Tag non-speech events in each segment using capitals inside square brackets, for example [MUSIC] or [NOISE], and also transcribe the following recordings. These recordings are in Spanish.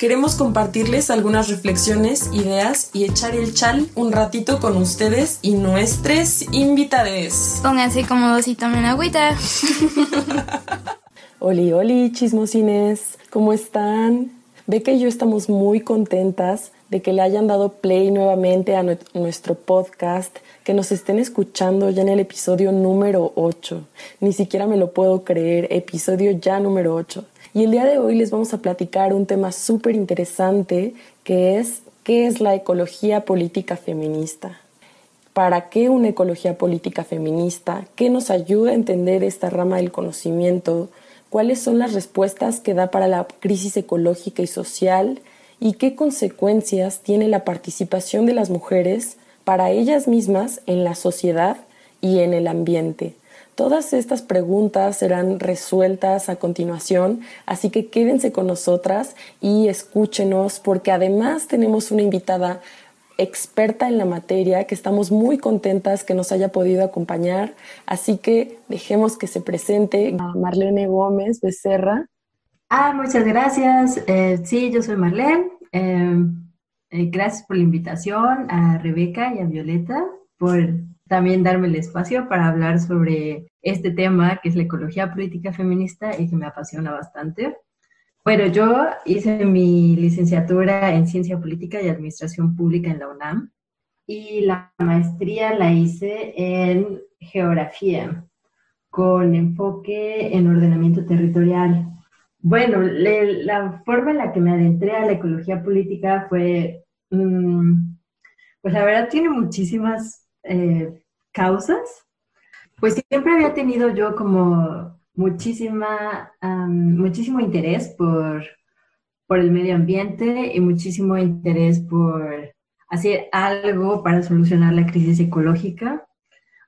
Queremos compartirles algunas reflexiones, ideas y echar el chal un ratito con ustedes y nuestros invitades. Pónganse cómodos y tomen agüita. [LAUGHS] Oli, oli, chismosines, ¿cómo están? Ve que yo estamos muy contentas de que le hayan dado play nuevamente a nue- nuestro podcast, que nos estén escuchando ya en el episodio número 8. Ni siquiera me lo puedo creer, episodio ya número 8. Y el día de hoy les vamos a platicar un tema súper interesante que es ¿qué es la ecología política feminista? ¿Para qué una ecología política feminista? ¿Qué nos ayuda a entender esta rama del conocimiento? ¿Cuáles son las respuestas que da para la crisis ecológica y social? ¿Y qué consecuencias tiene la participación de las mujeres para ellas mismas en la sociedad y en el ambiente? Todas estas preguntas serán resueltas a continuación, así que quédense con nosotras y escúchenos porque además tenemos una invitada experta en la materia que estamos muy contentas que nos haya podido acompañar, así que dejemos que se presente a Marlene Gómez Becerra. Ah, muchas gracias. Eh, sí, yo soy Marlene. Eh, eh, gracias por la invitación a Rebeca y a Violeta por también darme el espacio para hablar sobre este tema que es la ecología política feminista y que me apasiona bastante. Bueno, yo hice mi licenciatura en Ciencia Política y Administración Pública en la UNAM y la maestría la hice en Geografía con enfoque en ordenamiento territorial. Bueno, le- la forma en la que me adentré a la ecología política fue, mm, pues la verdad tiene muchísimas eh, causas. Pues siempre había tenido yo como muchísima, muchísimo interés por, por el medio ambiente y muchísimo interés por hacer algo para solucionar la crisis ecológica.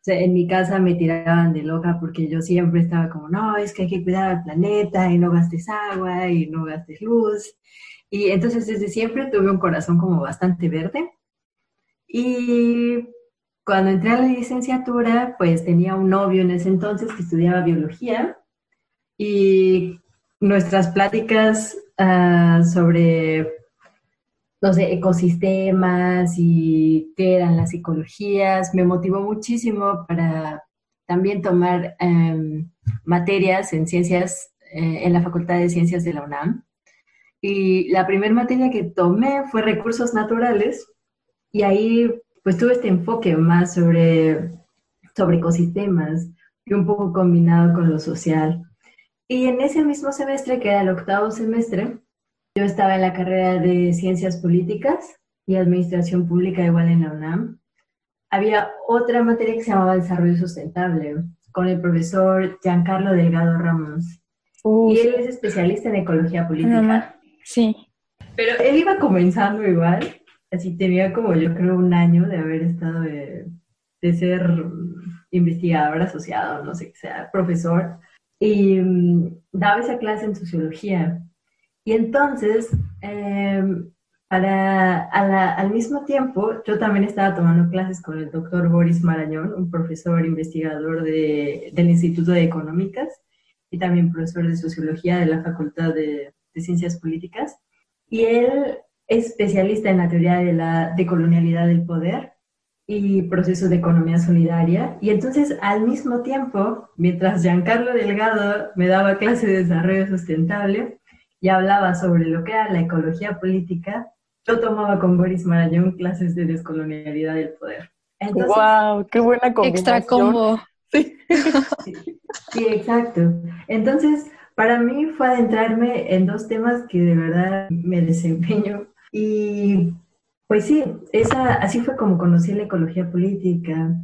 O sea, en mi casa me tiraban de loca porque yo siempre estaba como, no, es que hay que cuidar al planeta y no gastes agua y no gastes luz. Y entonces desde siempre tuve un corazón como bastante verde. Y cuando entré a la licenciatura, pues tenía un novio en ese entonces que estudiaba biología y nuestras pláticas ah, sobre no sé, ecosistemas y qué eran las ecologías, me motivó muchísimo para también tomar em, materias en ciencias, eh, en la Facultad de Ciencias de la UNAM. Y la primera materia que tomé fue recursos naturales y ahí pues tuve este enfoque más sobre, sobre ecosistemas y un poco combinado con lo social. Y en ese mismo semestre, que era el octavo semestre, yo estaba en la carrera de Ciencias Políticas y Administración Pública igual en la UNAM. Había otra materia que se llamaba Desarrollo Sustentable con el profesor Giancarlo Delgado Ramos. Y él es especialista en ecología política. Sí. Pero él iba comenzando igual, así tenía como yo creo un año de haber estado de, de ser investigador asociado, no sé qué sea, profesor, y mm, daba esa clase en sociología. Y entonces, em, para, a la- al mismo tiempo, yo también estaba tomando clases con el doctor Boris Marañón, un profesor investigador de- del Instituto de Económicas y también profesor de sociología de la Facultad de, de Ciencias Políticas. Y él especialista en la teoría de la decolonialidad del poder y procesos de economía solidaria. Y entonces, al mismo tiempo, mientras Giancarlo Delgado me daba clase de desarrollo sustentable y hablaba sobre lo que era la ecología política, yo tomaba con Boris Marañón clases de descolonialidad del poder. Entonces, wow, qué buena combinación. Extra combo. Sí. [LAUGHS] Sí, exacto. Entonces, para mí fue adentrarme en dos temas que de verdad me desempeño. Y pues sí, esa, así fue como conocí la ecología política.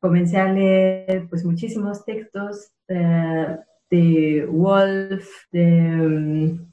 Comencé a leer pues muchísimos textos eh, de Wolf, de, mm,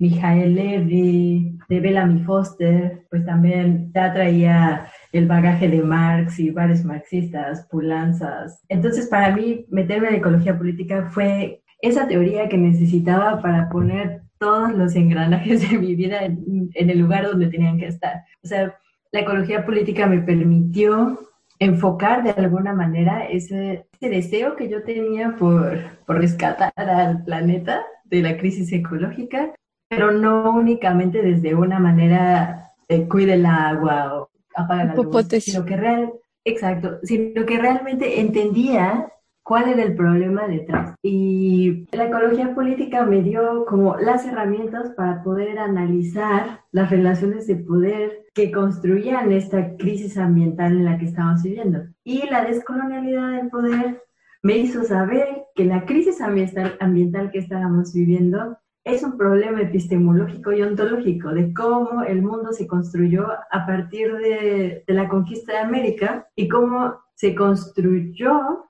Mijael Levy, de Bellamy Foster, pues también ya traía el bagaje de Marx y varios marxistas, pulanzas. Entonces, para mí, meterme en ecología política fue esa teoría que necesitaba para poner todos los engranajes de mi vida en, el lugar donde tenían que estar. O sea, la ecología política me permitió enfocar de alguna manera ese, deseo que yo tenía por, por rescatar al planeta de la crisis ecológica, pero no únicamente desde una manera de cuide el agua o apaga la luz, sino que real, exacto, sino que realmente entendía cuál era el problema detrás. Y la ecología política me dio como las herramientas para poder analizar las relaciones de poder que construían esta crisis ambiental en la que estamos viviendo. Y la descolonialidad del poder me hizo saber que la crisis ambiental, ambiental que estábamos viviendo es un problema epistemológico y ontológico de cómo el mundo se construyó a partir de, de la conquista de América y cómo se construyó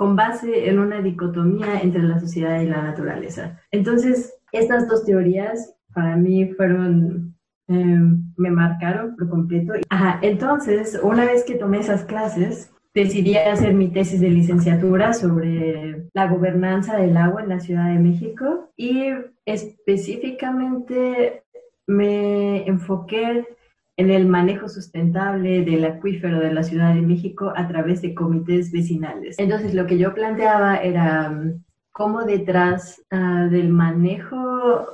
con base en una dicotomía entre la sociedad y la naturaleza. Entonces, estas dos teorías para mí fueron, em, me marcaron por completo. Ajá, entonces, una vez que tomé esas clases, decidí hacer mi tesis de licenciatura sobre la gobernanza del agua en la Ciudad de México y específicamente me enfoqué en el manejo sustentable del acuífero de la Ciudad de México a través de comités vecinales. Entonces, lo que yo planteaba era mm, cómo detrás ah, del manejo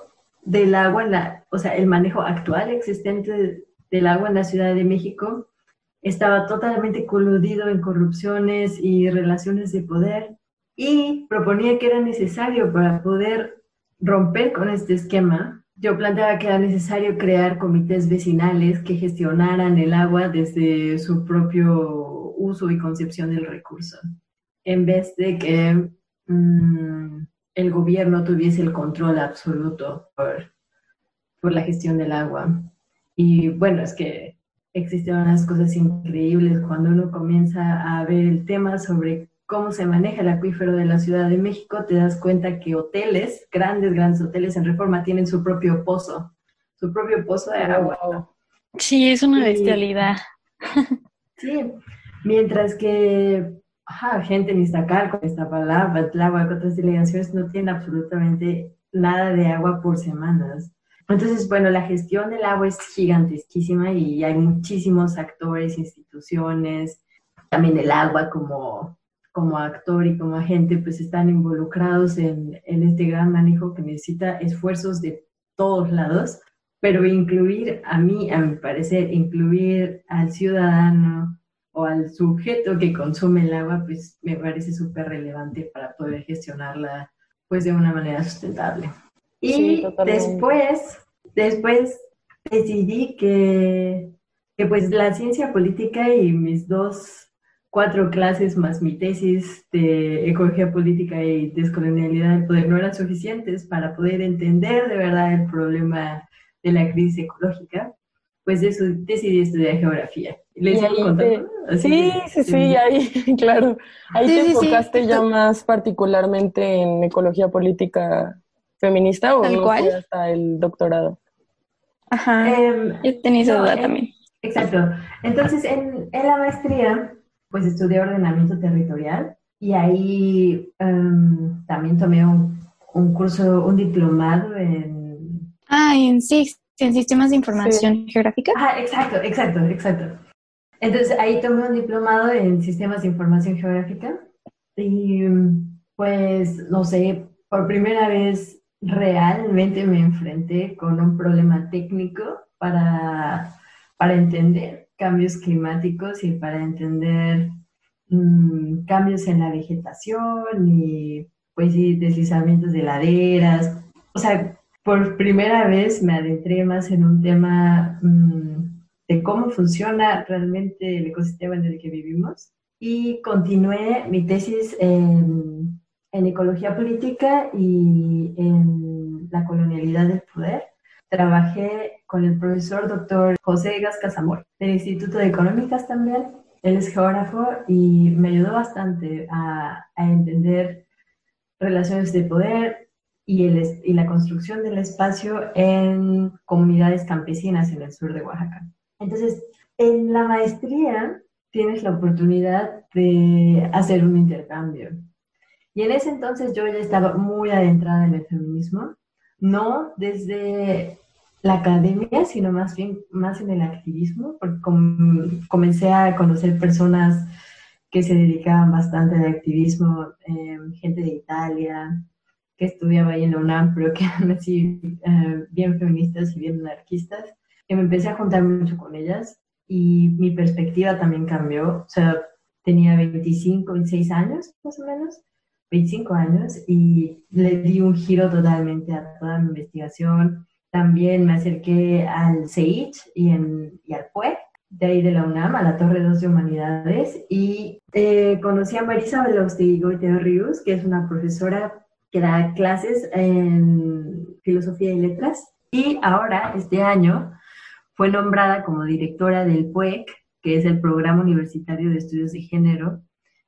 del agua, o sea, el manejo actual existente del agua en la Ciudad de México estaba totalmente coludido en corrupciones y relaciones de poder y proponía que era necesario para poder romper con este esquema yo planteaba que era necesario crear comités vecinales que gestionaran el agua desde su propio uso y concepción del recurso, en vez de que mm, el gobierno tuviese el control absoluto por, por la gestión del agua. Y bueno, es que existen unas cosas increíbles cuando uno comienza a ver el tema sobre cómo se maneja el acuífero de la Ciudad de México, te das cuenta que hoteles, grandes, grandes hoteles en reforma, tienen su propio pozo, su propio pozo de agua. Sí, es una bestialidad. [LAUGHS] Sí, mientras que gente en Iztacalco, Iztapalapa, Tláhuac, otras delegaciones no tienen absolutamente nada de agua por semanas. Entonces, bueno, la gestión del agua es gigantesquísima y hay muchísimos actores, instituciones, también el agua como como actor y como agente, pues están involucrados en, en este gran manejo que necesita esfuerzos de todos lados, pero incluir a mí, a mi parecer, incluir al ciudadano o al sujeto que consume el agua, pues me parece súper relevante para poder gestionarla pues de una manera sustentable. Y después, después decidí que, que pues la ciencia política y mis dos cuatro clases más mi tesis de ecología política y descolonialidad del poder no eran suficientes para poder entender de verdad el problema de la crisis ecológica, pues eso decidí estudiar geografía. ¿Les Sí, sí, sí, ahí, [LAUGHS] claro. Ahí te enfocaste ya más particularmente en ecología política feminista o hasta el doctorado. Ajá. Eh, Yo tenía esa duda también. Exacto. Entonces, en, en la maestría pues estudié ordenamiento territorial y ahí em, también tomé un, un, curso, un diplomado en... Ah, en SIX, en Sistemas de Información Geográfica. Ah, exacto, exacto, exacto. Entonces ahí tomé un diplomado en Sistemas de Información Geográfica y pues, no sé, por primera vez realmente me enfrenté con un problema técnico para, para entender cambios climáticos y para entender mm, cambios en la vegetación y pues deslizamientos de laderas. O sea, por primera vez me adentré más en un tema mm, de cómo funciona realmente el ecosistema en el que vivimos y continué mi tesis en, en ecología política y en la colonialidad del poder trabajé con el profesor doctor José Gas Casamor del Instituto de Económicas también. Él es geógrafo y me ayudó bastante a, a entender relaciones de poder y, el, y la construcción del espacio en comunidades campesinas en el sur de Oaxaca. Entonces, en la maestría tienes la oportunidad de hacer un intercambio. Y en ese entonces yo ya estaba muy adentrada en el feminismo, no desde la academia, sino más bien más en el activismo, porque comencé a conocer personas que se dedicaban bastante al activismo, em, gente de Italia, que estudiaba ahí en la UNAM, pero que eran así eh, bien feministas y bien anarquistas, y me empecé a juntar mucho con ellas y mi perspectiva también cambió, o sea, tenía 25, 26 años más o menos, 25 años, y le di un giro totalmente a toda mi investigación, también me acerqué al CEICH y, al PUE, de ahí de la UNAM, a la Torre 2 de Humanidades, y eh, conocí a Marisa Velostigo y Teo Ríos, que es una profesora que da clases en filosofía y letras, y ahora, este año, fue nombrada como directora del PUEC, que es el Programa Universitario de Estudios de Género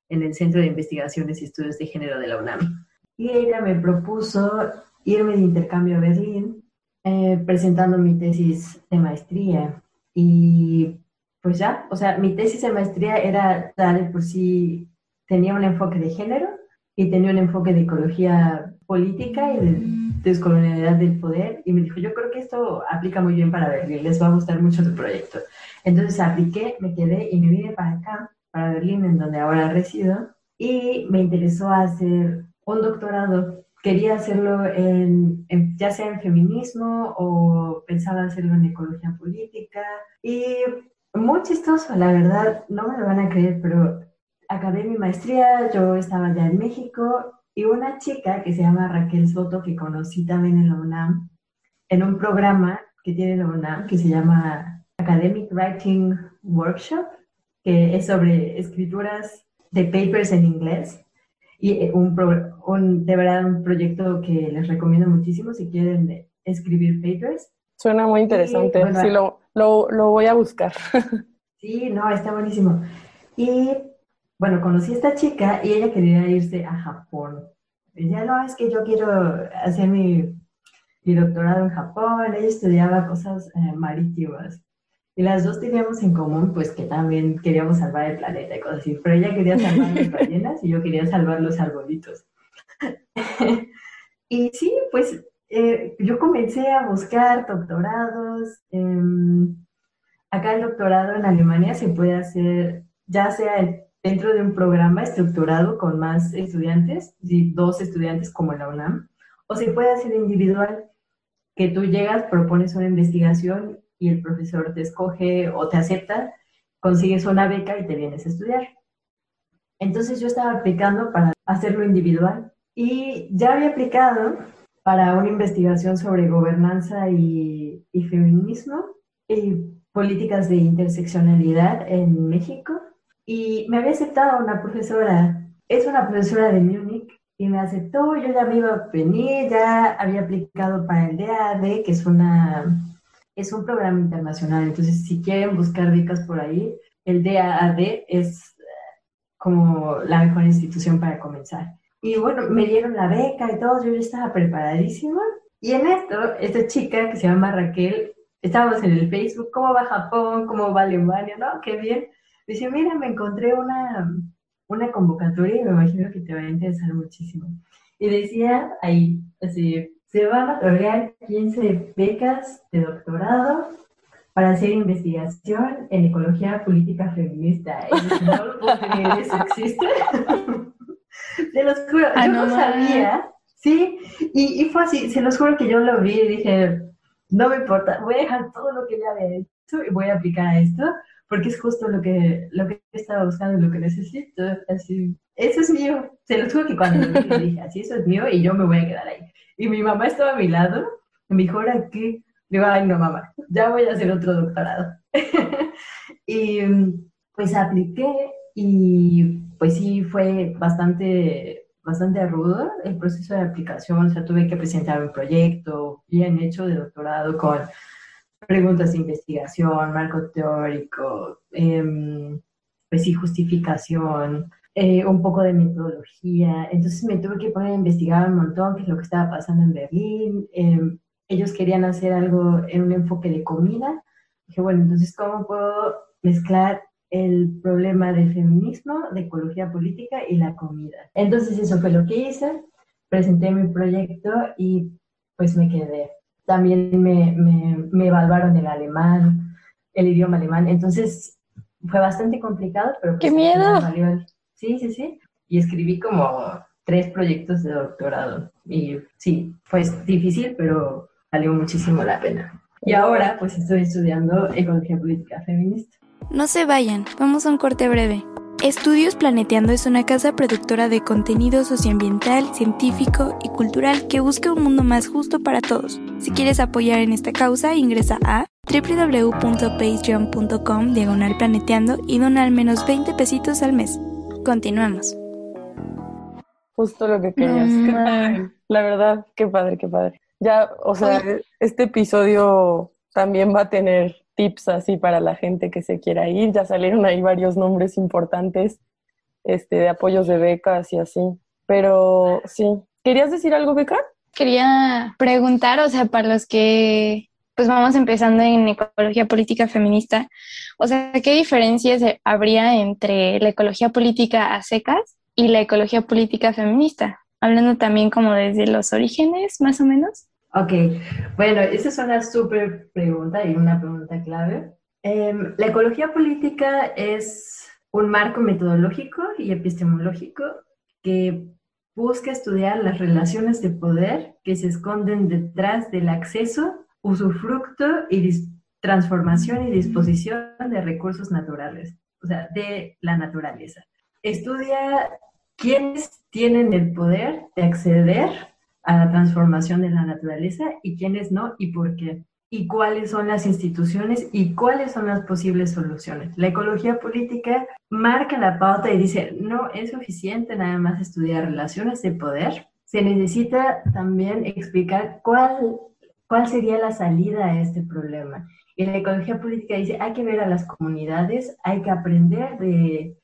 en el Centro de Investigaciones y Estudios de Género de la UNAM. Y ella me propuso irme de intercambio a Berlín eh, presentando mi tesis de maestría. Y pues ya, o sea, mi tesis de maestría era tal por si tenía un enfoque de género y tenía un enfoque de ecología política y de descolonialidad del poder. Y me dijo, yo creo que esto aplica muy bien para Berlín, les va a gustar mucho tu proyecto. Entonces apliqué, me quedé y me vine para acá, para Berlín, en donde ahora resido, y me interesó hacer un doctorado quería hacerlo en, ya sea en feminismo o pensaba hacerlo en ecología política. Y muy chistoso, la verdad, no me lo van a creer, pero acabé mi maestría, yo estaba ya en México y una chica que se llama Raquel Soto, que conocí también en la UNAM, en un programa que tiene la UNAM que se llama Academic Writing Workshop, que es sobre escrituras de papers en inglés y eh, un, un, de verdad un proyecto que les recomiendo muchísimo si quieren escribir papers. Suena muy interesante, sí, lo, lo, lo, voy a buscar. [LAUGHS] Sí, no, está buenísimo. Y bueno, conocí a esta chica y ella quería irse a Japón. Ella no, es que yo quiero hacer mi, mi doctorado en Japón, ella estudiaba cosas eh, marítimas. Y las dos teníamos en común, pues que también queríamos salvar el planeta y cosas así. Pero ella quería salvar las ballenas y yo quería salvar los arbolitos. [LAUGHS] y sí, pues eh, yo comencé a buscar doctorados. Em, acá el doctorado en Alemania se puede hacer ya sea dentro de un programa estructurado con más estudiantes, dos estudiantes como la UNAM, o se puede hacer individual, que tú llegas, propones una investigación y el profesor te escoge o te acepta, consigues una beca y te vienes a estudiar. Entonces yo estaba aplicando para hacerlo individual y ya había aplicado para una investigación sobre gobernanza y, y feminismo y políticas de interseccionalidad en México. Y me había aceptado una profesora, es una profesora de Múnich y me aceptó, yo ya me iba a venir, ya había aplicado para el DAD, que es una es un programa internacional, entonces si quieren buscar becas por ahí, el DAAD es eh, como la mejor institución para comenzar. Y bueno, me dieron la beca y todo, yo ya estaba preparadísima. Y en esto, esta chica que se llama Raquel, estábamos en el Facebook, ¿cómo va Japón? ¿Cómo va Alemania? ¿No? Qué bien. Dice, mira, me encontré una, una convocatoria y me imagino que te va a interesar muchísimo. Y decía ahí, así, se van a otorgar 15 becas de doctorado para hacer investigación en ecología política feminista. Y no lo puedo creer, eso existe. [LAUGHS] se los juro, ah, yo no, sabía. Sí, y, y, fue así, se los juro que yo lo vi y dije, no me importa, voy a dejar todo lo que ya había hecho y voy a aplicar a esto, porque es justo lo que, lo que estaba buscando y lo que necesito. Así, eso es mío. Se los juro que cuando lo dije, así, eso es mío y yo me voy a quedar ahí. Y mi mamá estaba a mi lado, me dijo, ¿ahora qué? Digo, ay, no, mamá, ya voy a hacer otro doctorado. [LAUGHS] y pues apliqué y pues sí, fue bastante, bastante rudo el proceso de aplicación. O sea, tuve que presentar un proyecto bien hecho de doctorado con preguntas de investigación, marco teórico, em, pues sí, justificación, eh, un poco de metodología. Entonces me tuve que poner a investigar un montón qué es lo que estaba pasando en Berlín. Em, ellos querían hacer algo en un enfoque de comida. Dije, bueno, entonces, ¿cómo puedo mezclar el problema del feminismo, de ecología política y la comida? Entonces, eso fue lo que hice. Presenté mi proyecto y pues me quedé. También me, me, me evaluaron el alemán, el idioma alemán. Entonces, fue bastante complicado, pero... ¡Qué pues, miedo! Sí, sí, sí. Y escribí como tres proyectos de doctorado. Y sí, fue difícil, pero valió muchísimo la pena. Y ahora pues estoy estudiando ecología política feminista. No se vayan, vamos a un corte breve. Estudios Planeteando es una casa productora de contenido socioambiental, científico y cultural que busca un mundo más justo para todos. Si quieres apoyar en esta causa, ingresa a www.patreon.com diagonal planeteando y dona al menos 20 pesitos al mes. Continuamos. Justo lo que querías. [LAUGHS] La verdad, qué padre, qué padre. Ya, o sea, este episodio también va a tener tips así para la gente que se quiera ir. Ya salieron ahí varios nombres importantes este, de apoyos de becas y así. Pero sí, ¿querías decir algo, Beca? Quería preguntar, o sea, para los que pues vamos empezando en ecología política feminista, o sea, ¿qué diferencias habría entre la ecología política a secas y la ecología política feminista? Hablando también como desde los orígenes, más o menos. Ok, bueno, esa es una súper pregunta y una pregunta clave. Em, la ecología política es un marco metodológico y epistemológico que busca estudiar las relaciones de poder que se esconden detrás del acceso, usufructo y transformación y disposición de recursos naturales, o sea, de la naturaleza. Estudia quiénes tienen el poder de acceder a la transformación de la naturaleza y quiénes no y por qué. Y cuáles son las instituciones y cuáles son las posibles soluciones. La ecología política marca la pauta y dice, no es suficiente nada más estudiar relaciones de poder, se necesita también explicar cuál, cuál sería la salida a este problema. Y la ecología política dice, hay que ver a las comunidades, hay que aprender de,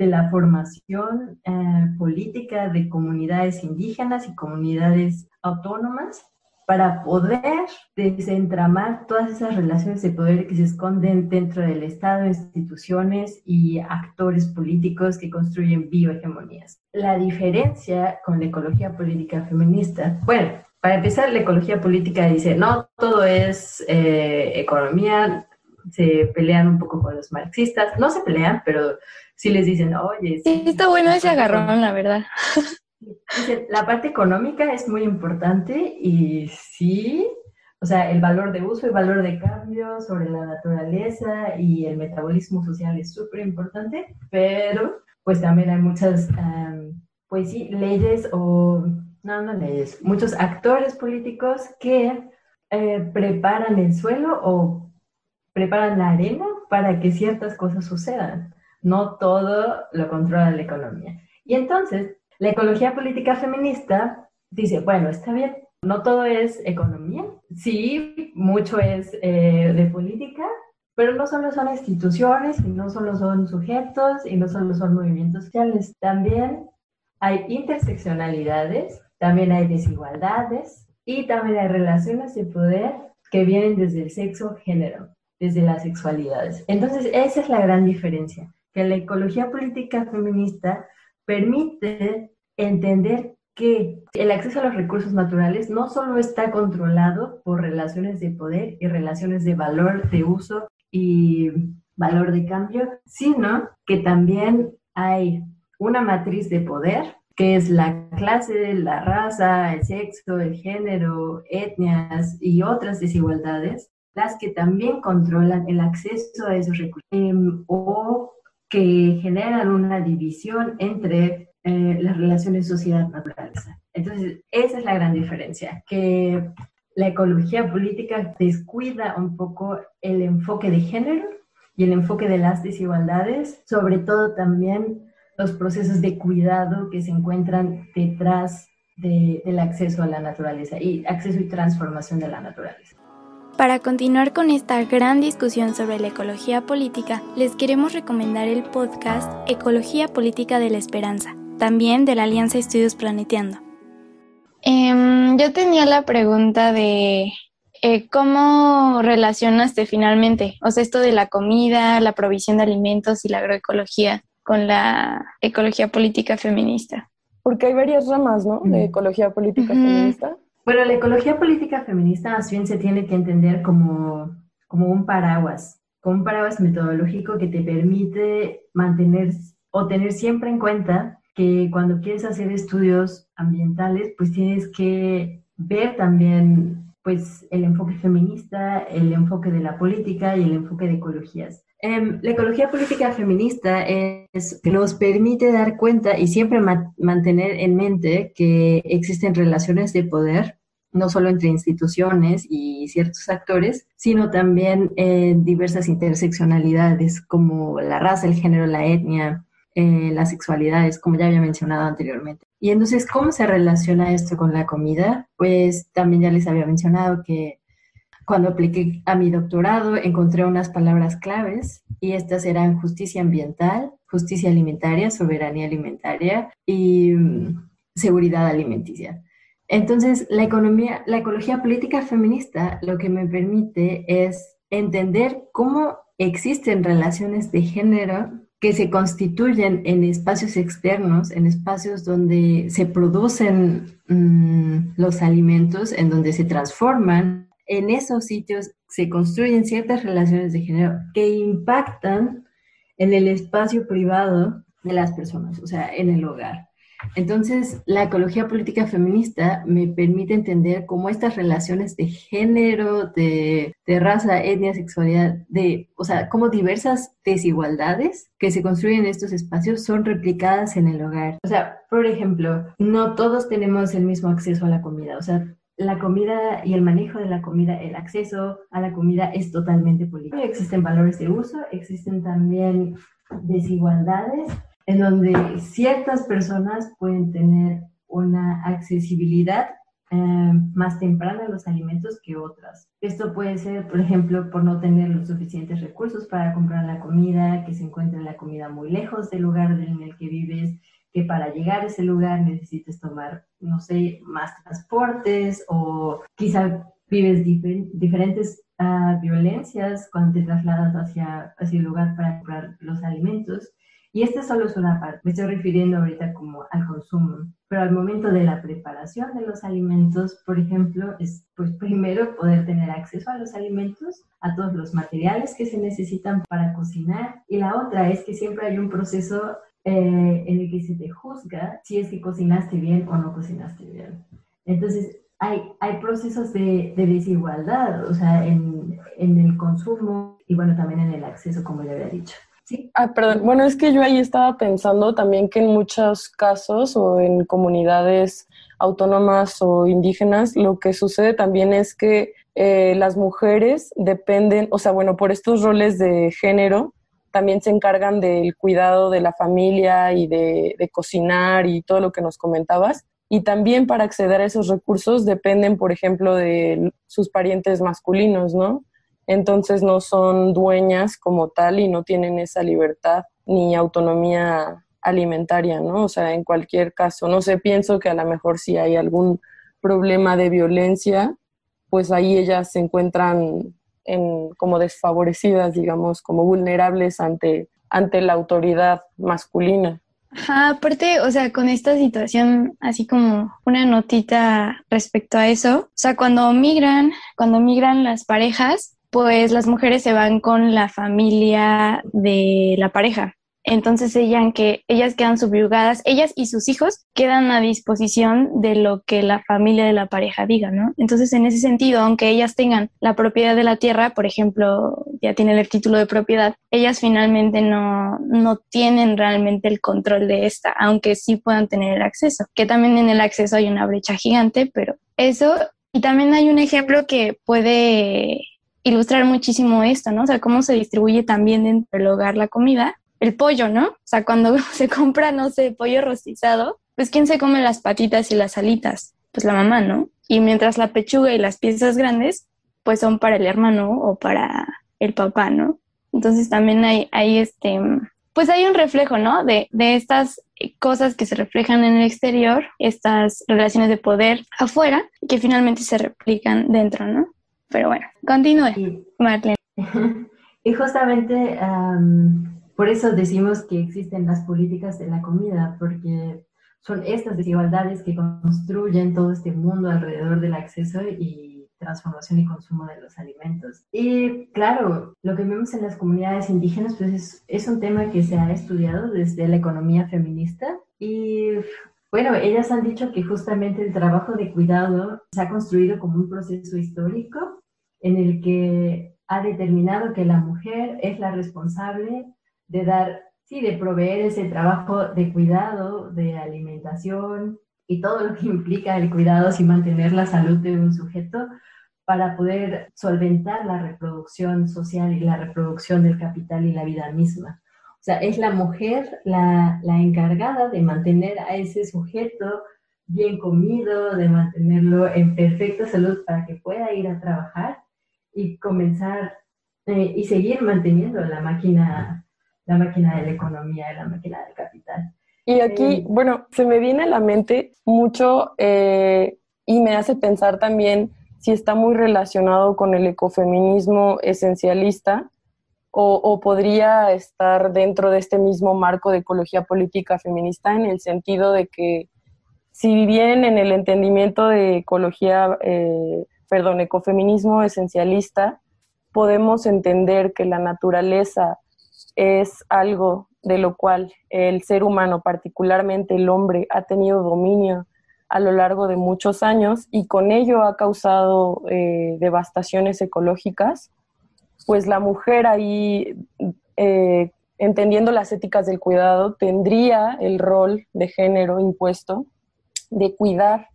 de la formación eh, política de comunidades indígenas y comunidades autónomas para poder desentramar todas esas relaciones de poder que se esconden dentro del Estado, instituciones y actores políticos que construyen biohegemonías. La diferencia con la ecología política feminista, bueno, para empezar, la ecología política dice, no, todo es eh, economía, se pelean un poco con los marxistas, no se pelean, pero sí les dicen, oye. Sí, está bueno ese agarrón, la verdad. la parte económica es muy importante y sí, o sea, el valor de uso y valor de cambio sobre la naturaleza y el metabolismo social es súper importante, pero pues también hay muchas, pues sí, leyes o, no, no leyes, muchos actores políticos que eh, preparan el suelo o preparan la arena para que ciertas cosas sucedan. No todo lo controla la economía. Y entonces, la ecología política feminista dice, bueno, está bien, no todo es economía, sí, mucho es eh, de política, pero no solo son instituciones, y no solo son sujetos, y no solo son movimientos sociales, también hay interseccionalidades, también hay desigualdades y también hay relaciones de poder que vienen desde el sexo género desde las sexualidades. Entonces, esa es la gran diferencia, que la ecología política feminista permite entender que el acceso a los recursos naturales no solo está controlado por relaciones de poder y relaciones de valor de uso y valor de cambio, sino que también hay una matriz de poder que es la clase, la raza, el sexo, el género, etnias y otras desigualdades las que también controlan el acceso a esos recursos em, que generan una división entre eh, las relaciones sociedad-naturaleza. Entonces, esa es la gran diferencia, que la ecología política descuida un poco el enfoque de género y el enfoque de las desigualdades, sobre todo también los procesos de cuidado que se encuentran detrás del acceso a la naturaleza y acceso y transformación de la naturaleza. Para continuar con esta gran discusión sobre la ecología política, les queremos recomendar el podcast Ecología Política de la Esperanza, también de la Alianza Estudios Planeteando. Em, yo tenía la pregunta de eh, cómo relacionaste finalmente, o sea, esto de la comida, la provisión de alimentos y la agroecología con la ecología política feminista. Porque hay varias ramas, ¿no? De ecología política feminista. Bueno, la ecología política feminista más bien se tiene que entender como, como un paraguas, como un paraguas metodológico que te permite mantener o tener siempre en cuenta que cuando quieres hacer estudios ambientales, pues tienes que ver también pues el enfoque feminista, el enfoque de la política y el enfoque de ecologías. Em, la ecología política feminista es nos permite dar cuenta y siempre mantener en mente que existen relaciones de poder, no solo entre instituciones y ciertos actores, sino también en diversas interseccionalidades como la raza, el género, la etnia, eh, las sexualidades, como ya había mencionado anteriormente. Y entonces, ¿cómo se relaciona esto con la comida? Pues también ya les había mencionado que cuando apliqué a mi doctorado, encontré unas palabras claves y estas eran justicia ambiental, justicia alimentaria, soberanía alimentaria y mm, seguridad alimenticia. Entonces, la economía, la ecología política feminista lo que me permite es entender cómo existen relaciones de género que se constituyen en espacios externos, en espacios donde se producen mm, los alimentos, en donde se transforman en esos sitios se construyen ciertas relaciones de género que impactan en el espacio privado de las personas, o sea, en el hogar. Entonces, la ecología política feminista me permite entender cómo estas relaciones de género, de, raza, etnia, sexualidad, de, o sea, cómo diversas desigualdades que se construyen en estos espacios son replicadas en el hogar. O sea, por ejemplo, no todos tenemos el mismo acceso a la comida. O sea, la comida y el manejo de la comida, el acceso a la comida es totalmente político. Existen valores de uso, existen también desigualdades en donde ciertas personas pueden tener una accesibilidad eh, más temprana a los alimentos que otras. Esto puede ser, por ejemplo, por no tener los suficientes recursos para comprar la comida, que se encuentra la comida muy lejos del lugar en el que vives, que para llegar a ese lugar necesites tomar, no sé, más transportes o quizá vives diferentes uh, violencias cuando te trasladas hacia, hacia el lugar para comprar los alimentos. Y esta solo es una parte, me estoy refiriendo ahorita como al consumo, pero al momento de la preparación de los alimentos, por ejemplo, es pues primero poder tener acceso a los alimentos, a todos los materiales que se necesitan para cocinar y la otra es que siempre hay un proceso eh, en el que se te juzga si es que cocinaste bien o no cocinaste bien. Entonces, hay, hay procesos de, de desigualdad, o sea, en, en, el consumo y bueno, también en el acceso, como ya había dicho. ¿Sí? Ah, perdón. Bueno, es que yo ahí estaba pensando también que en muchos casos o en comunidades autónomas o indígenas, lo que sucede también es que eh, las mujeres dependen, o sea, bueno, por estos roles de género, también se encargan del cuidado de la familia y de, cocinar y todo lo que nos comentabas. Y también para acceder a esos recursos dependen, por ejemplo, de sus parientes masculinos, ¿no? Entonces no son dueñas como tal y no tienen esa libertad ni autonomía alimentaria, ¿no? O sea, en cualquier caso, no sé, pienso que a lo mejor si hay algún problema de violencia, pues ahí ellas se encuentran como desfavorecidas, digamos, como vulnerables ante, ante la autoridad masculina. Ajá, aparte, o sea, con esta situación, así como una notita respecto a eso, o sea, cuando migran, cuando migran las parejas, pues las mujeres se van con la familia de la pareja. Entonces ellas, que, ellas quedan subyugadas, ellas y sus hijos quedan a disposición de lo que la familia de la pareja diga, ¿no? Entonces, en ese sentido, aunque ellas tengan la propiedad de la tierra, por ejemplo, ya tienen el título de propiedad, ellas finalmente no, no tienen realmente el control de esta, aunque sí puedan tener el acceso, que también en el acceso hay una brecha gigante, pero eso, y también hay un ejemplo que puede ilustrar muchísimo esto, ¿no? O sea, cómo se distribuye también dentro del hogar la comida el pollo, ¿no? O sea, cuando [LAUGHS] se compra, no sé, pollo rostizado, pues ¿quién se come las patitas y las alitas? Pues la mamá, ¿no? Y mientras la pechuga y las piezas grandes, pues son para el hermano o para el papá, ¿no? Entonces también hay, hay este, pues hay un reflejo, ¿no? De, de estas cosas que se reflejan en el exterior, estas relaciones de poder afuera, que finalmente se replican dentro, ¿no? Pero bueno, continúe, Marlene. [LAUGHS] Y justamente por eso decimos que existen las políticas de la comida, porque son estas desigualdades que construyen todo este mundo alrededor del acceso y transformación y consumo de los alimentos. Y claro, lo que vemos en las comunidades indígenas pues es, es un tema que se ha estudiado desde la economía feminista y bueno, ellas han dicho que justamente el trabajo de cuidado se ha construido como un proceso histórico en el que ha determinado que la mujer es la responsable de dar, sí, de proveer ese trabajo de cuidado, de alimentación y todo lo que implica el cuidado y mantener la salud de un sujeto para poder solventar la reproducción social y la reproducción del capital y la vida misma. O sea, es la mujer la, la encargada de mantener a ese sujeto bien comido, de mantenerlo en perfecta salud para que pueda ir a trabajar y comenzar eh, y seguir manteniendo la máquina la máquina de la economía, la máquina del capital. Y aquí, eh, bueno, se me viene a la mente mucho eh, y me hace pensar también si está muy relacionado con el ecofeminismo esencialista o, o, podría estar dentro de este mismo marco de ecología política feminista en el sentido de que si bien en el entendimiento de ecología, eh, perdón, ecofeminismo esencialista, podemos entender que la naturaleza es algo de lo cual el ser humano, particularmente el hombre, ha tenido dominio a lo largo de muchos años y con ello ha causado eh, devastaciones ecológicas, pues la mujer ahí, eh, entendiendo las éticas del cuidado, tendría el rol de género impuesto de cuidar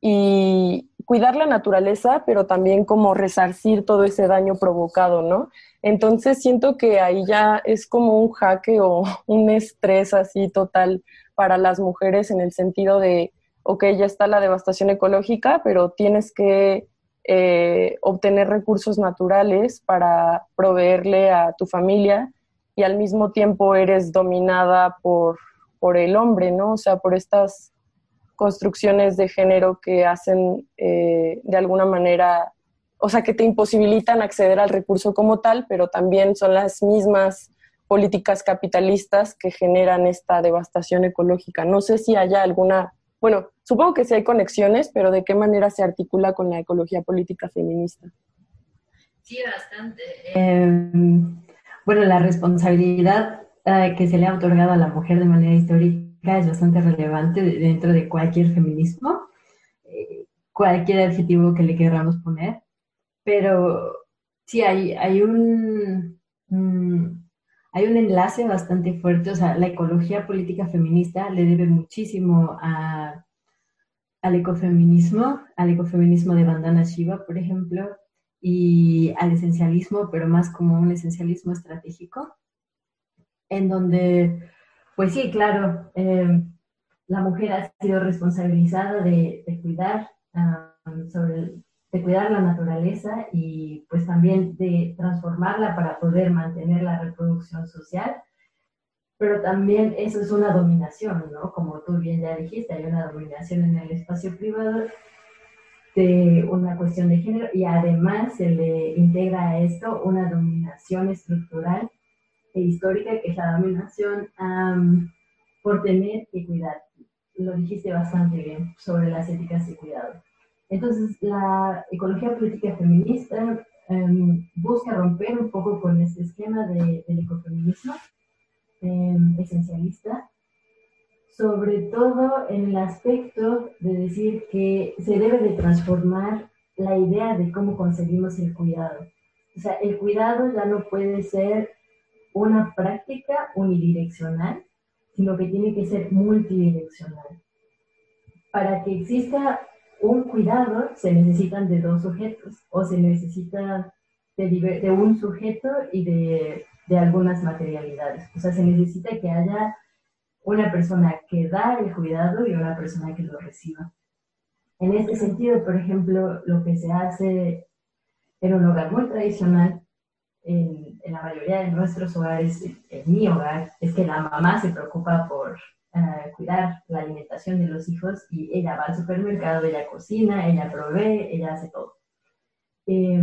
y cuidar la naturaleza, pero también como resarcir todo ese daño provocado, ¿no? Entonces siento que ahí ya es como un jaque o [LAUGHS] un estrés así total para las mujeres en el sentido de, ok, ya está la devastación ecológica, pero tienes que eh, obtener recursos naturales para proveerle a tu familia y al mismo tiempo eres dominada por, por el hombre, ¿no? O sea, por estas construcciones de género que hacen eh, de alguna manera, o sea, que te imposibilitan acceder al recurso como tal, pero también son las mismas políticas capitalistas que generan esta devastación ecológica. No sé si haya alguna, bueno, supongo que sí hay conexiones, pero ¿de qué manera se articula con la ecología política feminista? Sí, bastante. Em, bueno, la responsabilidad eh, que se le ha otorgado a la mujer de manera histórica es bastante relevante dentro de cualquier feminismo, eh, cualquier adjetivo que le queramos poner, pero sí hay, hay un... hay un enlace bastante fuerte, o sea, la ecología política feminista le debe muchísimo a, al ecofeminismo, al ecofeminismo de Bandana Shiva, por ejemplo, y al esencialismo, pero más como un esencialismo estratégico, en donde pues sí, claro, eh, la mujer ha sido responsabilizada de, cuidar sobre de cuidar la naturaleza y pues también de transformarla para poder mantener la reproducción social. Pero también eso es una dominación, ¿no? Como tú bien ya dijiste, hay una dominación en el espacio privado de una cuestión de género y además se le integra a esto una dominación estructural e histórica, que es la dominación por tener que cuidar. Lo dijiste bastante bien sobre las éticas de cuidado. Entonces, la ecología política feminista em, busca romper un poco con este esquema de, del ecofeminismo em, esencialista, sobre todo en el aspecto de decir que se debe de transformar la idea de cómo concebimos el cuidado. O sea, el cuidado ya no puede ser una práctica unidireccional, sino que tiene que ser multidireccional. Para que exista un cuidado se necesitan de dos sujetos o se necesita de, un sujeto y de, de, algunas materialidades. O sea, se necesita que haya una persona que da el cuidado y una persona que lo reciba. En este sentido, por ejemplo, lo que se hace en un hogar muy tradicional, en, en, la mayoría de nuestros hogares, en mi hogar, es que la mamá se preocupa por uh, cuidar la alimentación de los hijos y ella va al supermercado, ella cocina, ella provee, ella hace todo. Eh,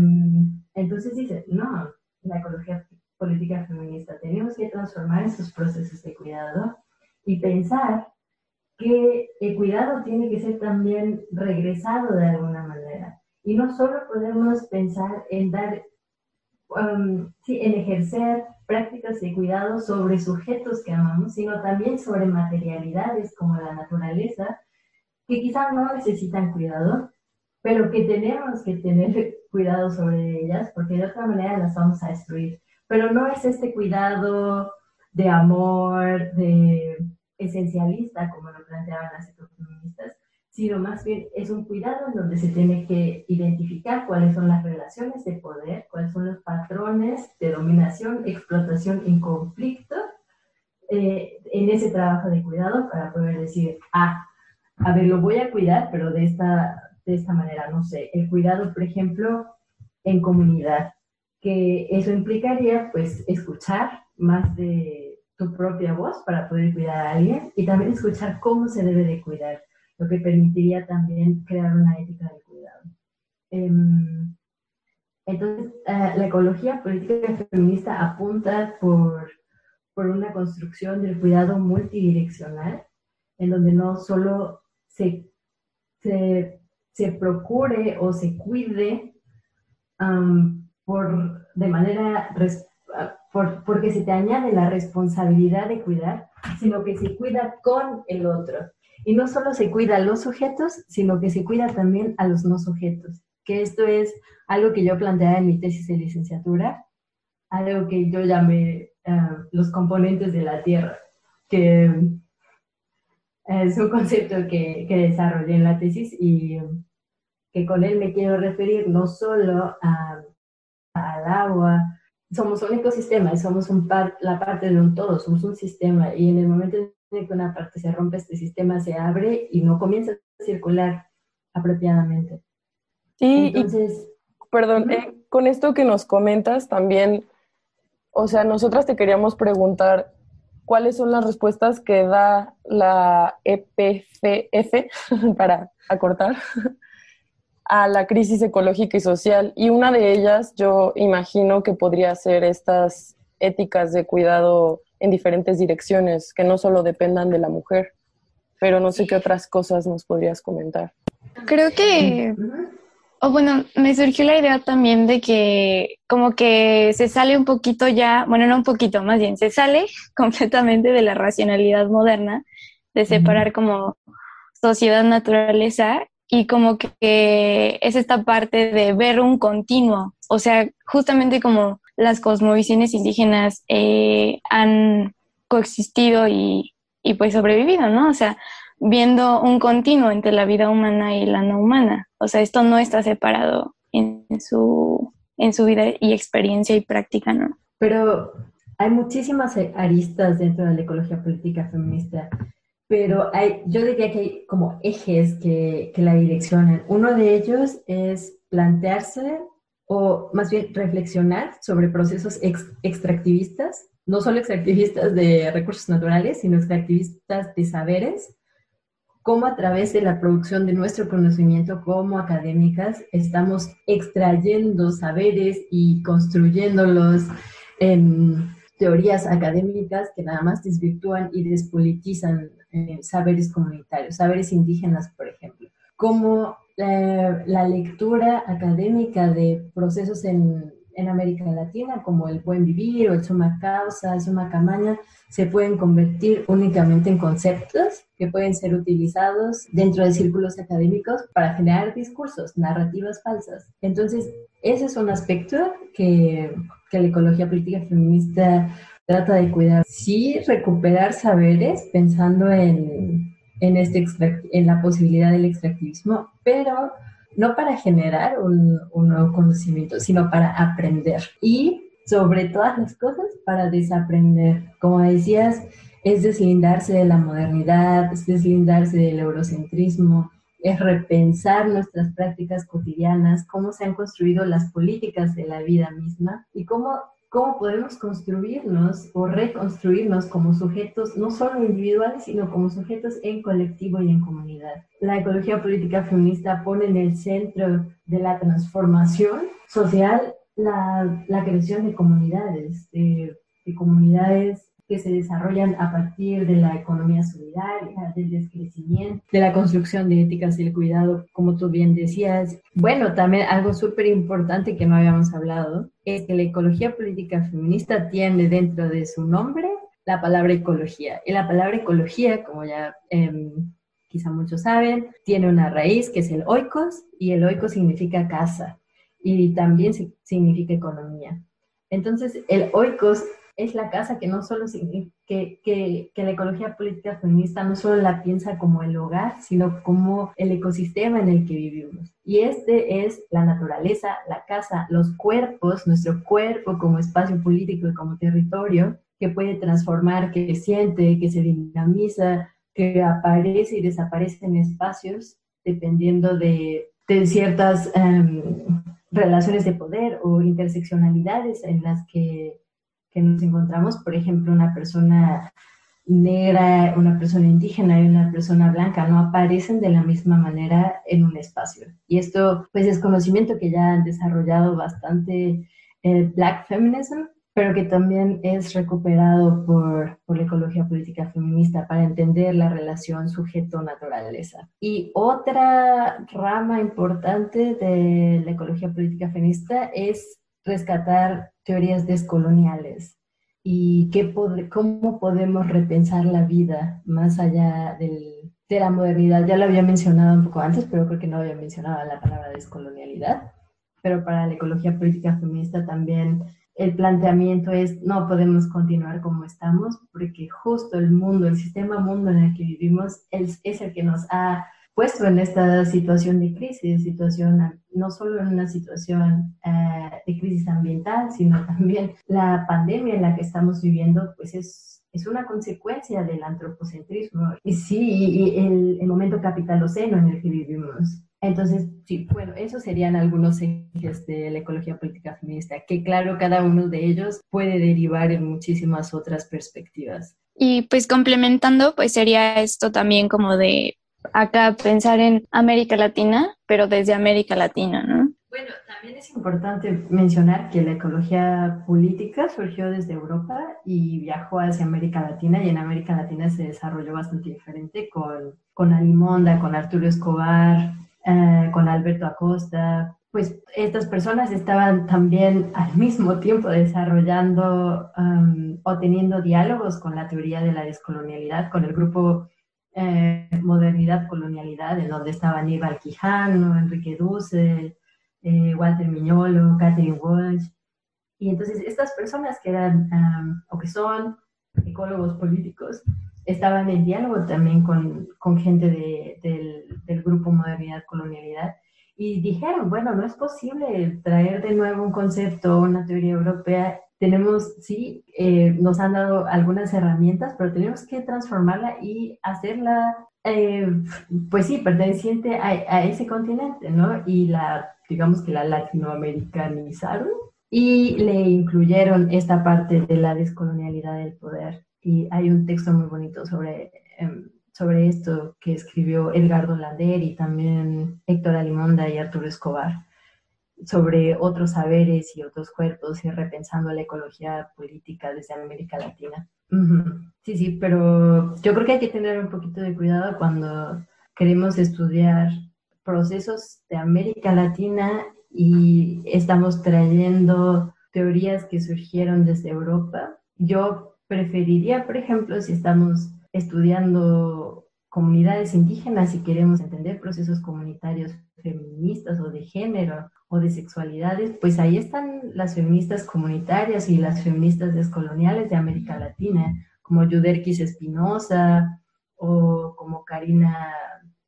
entonces dice, no, la ecología política feminista, tenemos que transformar estos procesos de cuidado y pensar que el cuidado tiene que ser también regresado de alguna manera. Y no solo podemos pensar en dar, um, sí, en ejercer prácticas de cuidado sobre sujetos que amamos, sino también sobre materialidades como la naturaleza, que quizás no necesitan cuidado, pero que tenemos que tener [LAUGHS] cuidado sobre ellas, porque de otra manera las vamos a destruir. Pero no es este cuidado de amor, de esencialista, como lo planteaban las ecofeministas, sino más bien es un cuidado en donde se tiene que identificar cuáles son las relaciones de poder, cuáles son los patrones de dominación, explotación y conflicto eh, en ese trabajo de cuidado para poder decir, ah, a ver, lo voy a cuidar, pero de esta, de esta manera, no sé, el cuidado, por ejemplo, en comunidad, que eso implicaría pues escuchar más de tu propia voz para poder cuidar a alguien y también escuchar cómo se debe de cuidar, lo que permitiría también crear una ética de cuidado. Em, entonces, eh, la ecología política feminista apunta por, por una construcción del cuidado multidireccional, en donde no solo se, se, se procure o se cuide por, de manera porque se te añade la responsabilidad de cuidar, sino que se cuida con el otro. Y no solo se cuida a los sujetos, sino que se cuida también a los no sujetos. Que esto es algo que yo planteaba en mi tesis de licenciatura, algo que yo llamé uh, los componentes de la tierra, que eh, es un concepto que, que desarrollé en la tesis y que con él me quiero referir no solo a, al agua, somos un ecosistema somos un la parte de un todo, somos un sistema y en el momento en que una parte se rompe, este sistema se abre y no comienza a circular apropiadamente. Sí, Entonces, perdón, eh, con esto que nos comentas también, o sea, nosotras te queríamos preguntar cuáles son las respuestas que da la EPFF, [LAUGHS] para acortar, [LAUGHS] a la crisis ecológica y social. Y una de ellas yo imagino que podría ser estas éticas de cuidado en diferentes direcciones, que no solo dependan de la mujer, pero no sé qué otras cosas nos podrías comentar. Creo que, o bueno, me surgió la idea también de que como que se sale un poquito ya, bueno, no un poquito, más bien, se sale [LAUGHS] completamente de la racionalidad moderna, de separar como sociedad-naturaleza y como que es esta parte de ver un continuo, o sea, justamente como las cosmovisiones indígenas eh, han coexistido y, y, pues sobrevivido, ¿no? O sea, viendo un continuo entre la vida humana y la no humana, o sea, esto no está separado en su, en su vida y experiencia y práctica, ¿no? Pero hay muchísimas aristas dentro de la ecología política feminista pero hay, yo diría que hay como ejes que, que la direccionan. Uno de ellos es plantearse o más bien reflexionar sobre procesos extractivistas, no solo extractivistas de recursos naturales, sino extractivistas de saberes, cómo a través de la producción de nuestro conocimiento como académicas estamos extrayendo saberes y construyéndolos en teorías académicas que nada más desvirtúan y despolitizan eh, saberes comunitarios, saberes indígenas, por ejemplo. Como eh, la lectura académica de procesos en, en, América Latina, como el buen vivir o el suma causa, el suma camaña, se pueden convertir únicamente en conceptos que pueden ser utilizados dentro de círculos académicos para generar discursos, narrativas falsas. Entonces, ese es un aspecto que, que la ecología política feminista trata de cuidar. Sí, recuperar saberes pensando en, en, este en la posibilidad del extractivismo, pero no para generar un, un nuevo conocimiento, sino para aprender. Y sobre todas las cosas, para desaprender. Como decías, es deslindarse de la modernidad, es deslindarse del eurocentrismo, es repensar nuestras prácticas cotidianas, cómo se han construido las políticas de la vida misma y cómo, cómo podemos construirnos o reconstruirnos como sujetos, no solo individuales, sino como sujetos en colectivo y en comunidad. La ecología política feminista pone en el centro de la transformación social la, la creación de comunidades, de, de comunidades que se desarrollan a partir de la economía solidaria, del descrecimiento, de la construcción de éticas y el cuidado, como tú bien decías. Bueno, también algo súper importante que no habíamos hablado es que la ecología política feminista tiene dentro de su nombre la palabra ecología. Y la palabra ecología, como ya eh, quizá muchos saben, tiene una raíz que es el oikos y el oikos significa casa y también significa economía. Entonces, el oikos es la casa que no solo que, que, que, la ecología política feminista no solo la piensa como el hogar, sino como el ecosistema en el que vivimos. Y este es la naturaleza, la casa, los cuerpos, nuestro cuerpo como espacio político y como territorio que puede transformar, que siente, que se dinamiza, que aparece y desaparece en espacios dependiendo de, de ciertas um, relaciones de poder o interseccionalidades en las que que nos encontramos, por ejemplo, una persona negra, una persona indígena y una persona blanca no aparecen de la misma manera en un espacio. Y esto pues es conocimiento que ya han desarrollado bastante el Black Feminism, pero que también es recuperado por, por la ecología política feminista para entender la relación sujeto-naturaleza. Y otra rama importante de la ecología política feminista es rescatar teorías descoloniales y qué cómo podemos repensar la vida más allá del, de la modernidad. Ya lo había mencionado un poco antes, pero creo que no había mencionado la palabra descolonialidad. Pero para la ecología política feminista también el planteamiento es no podemos continuar como estamos porque justo el mundo, el sistema mundo en el que vivimos es, es el que nos ha puesto en esta situación de crisis, situación no solo en una situación eh, de crisis ambiental, sino [LAUGHS] también la pandemia en la que estamos viviendo, pues es, es una consecuencia del antropocentrismo y sí, y el, el momento capitaloceno en el que vivimos. Entonces, sí, bueno, esos serían algunos ejes de la ecología política feminista, que claro, cada uno de ellos puede derivar en muchísimas otras perspectivas. Y pues complementando, pues sería esto también como de acá pensar en América Latina, pero desde América Latina, ¿no? Bueno, también es importante mencionar que la ecología política surgió desde Europa y viajó hacia América Latina y en América Latina se desarrolló bastante diferente con, con Alimonda, con Arturo Escobar, eh, con Alberto Acosta. Pues estas personas estaban también al mismo tiempo desarrollando um, o teniendo diálogos con la teoría de la descolonialidad, con el grupo eh, modernidad, colonialidad, en donde estaban Aníbal Quijano, Enrique Dussel, eh, Walter Miñolo, Catherine Walsh. Y entonces estas personas que eran o que son ecólogos políticos estaban en diálogo también con, con gente de, del, del grupo Modernidad Colonialidad y dijeron, bueno, no es posible traer de nuevo un concepto, una teoría europea tenemos, sí, eh, nos han dado algunas herramientas, pero tenemos que transformarla y hacerla, eh, pues sí, perteneciente a, a, ese continente, ¿no? Y la, digamos que la latinoamericanizaron y le incluyeron esta parte de la descolonialidad del poder. Y hay un texto muy bonito sobre, em, sobre esto que escribió Edgardo Lander y también Héctor Alimonda y Arturo Escobar sobre otros saberes y otros cuerpos y repensando la ecología política desde América Latina. Sí, sí, pero yo creo que hay que tener un poquito de cuidado cuando queremos estudiar procesos de América Latina y estamos trayendo teorías que surgieron desde Europa. Yo preferiría, por ejemplo, si estamos estudiando comunidades indígenas y queremos entender procesos comunitarios feministas o de género o de sexualidades, pues ahí están las feministas comunitarias y las feministas descoloniales de América Latina, como Yuderquis Espinosa o como Karina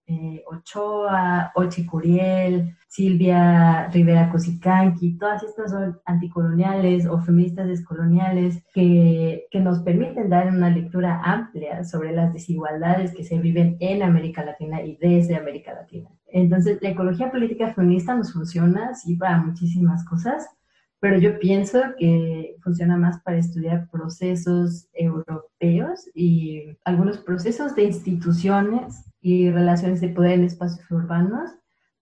eh, Ochoa, Ochi Curiel, Silvia Rivera Cosicanqui, todas estas son anticoloniales o feministas descoloniales que, que nos permiten dar una lectura amplia sobre las desigualdades que se viven en América Latina y desde América Latina. Entonces, la ecología política feminista nos funciona, sí, para muchísimas cosas, pero yo pienso que funciona más para estudiar procesos europeos y algunos procesos de instituciones y relaciones de poder en espacios urbanos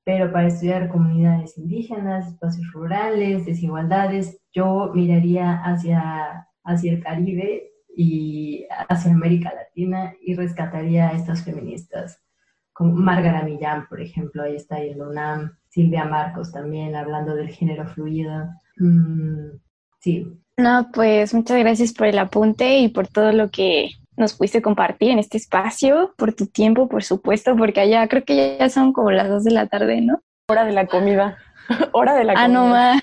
pero para estudiar comunidades indígenas, espacios rurales, desigualdades, yo miraría hacia, hacia el Caribe y hacia América Latina y rescataría a estas feministas, como Margarita Millán, por ejemplo, ahí está el UNAM, Silvia Marcos también, hablando del género fluido. Mm, sí. No, pues muchas gracias por el apunte y por todo lo que nos pudiste compartir en este espacio, por tu tiempo, por supuesto, porque allá creo que ya son como las dos de la tarde, ¿no? Hora de la comida. [LAUGHS] Hora de la comida. Ah, no más.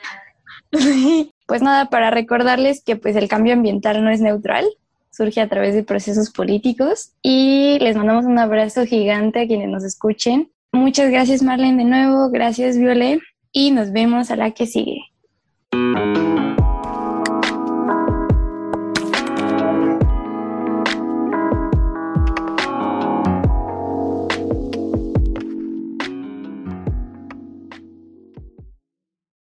[LAUGHS] pues nada, para recordarles que pues el cambio ambiental no es neutral, surge a través de procesos políticos y les mandamos un abrazo gigante a quienes nos escuchen. Muchas gracias Marlene de nuevo, gracias Viole y nos vemos a la que sigue.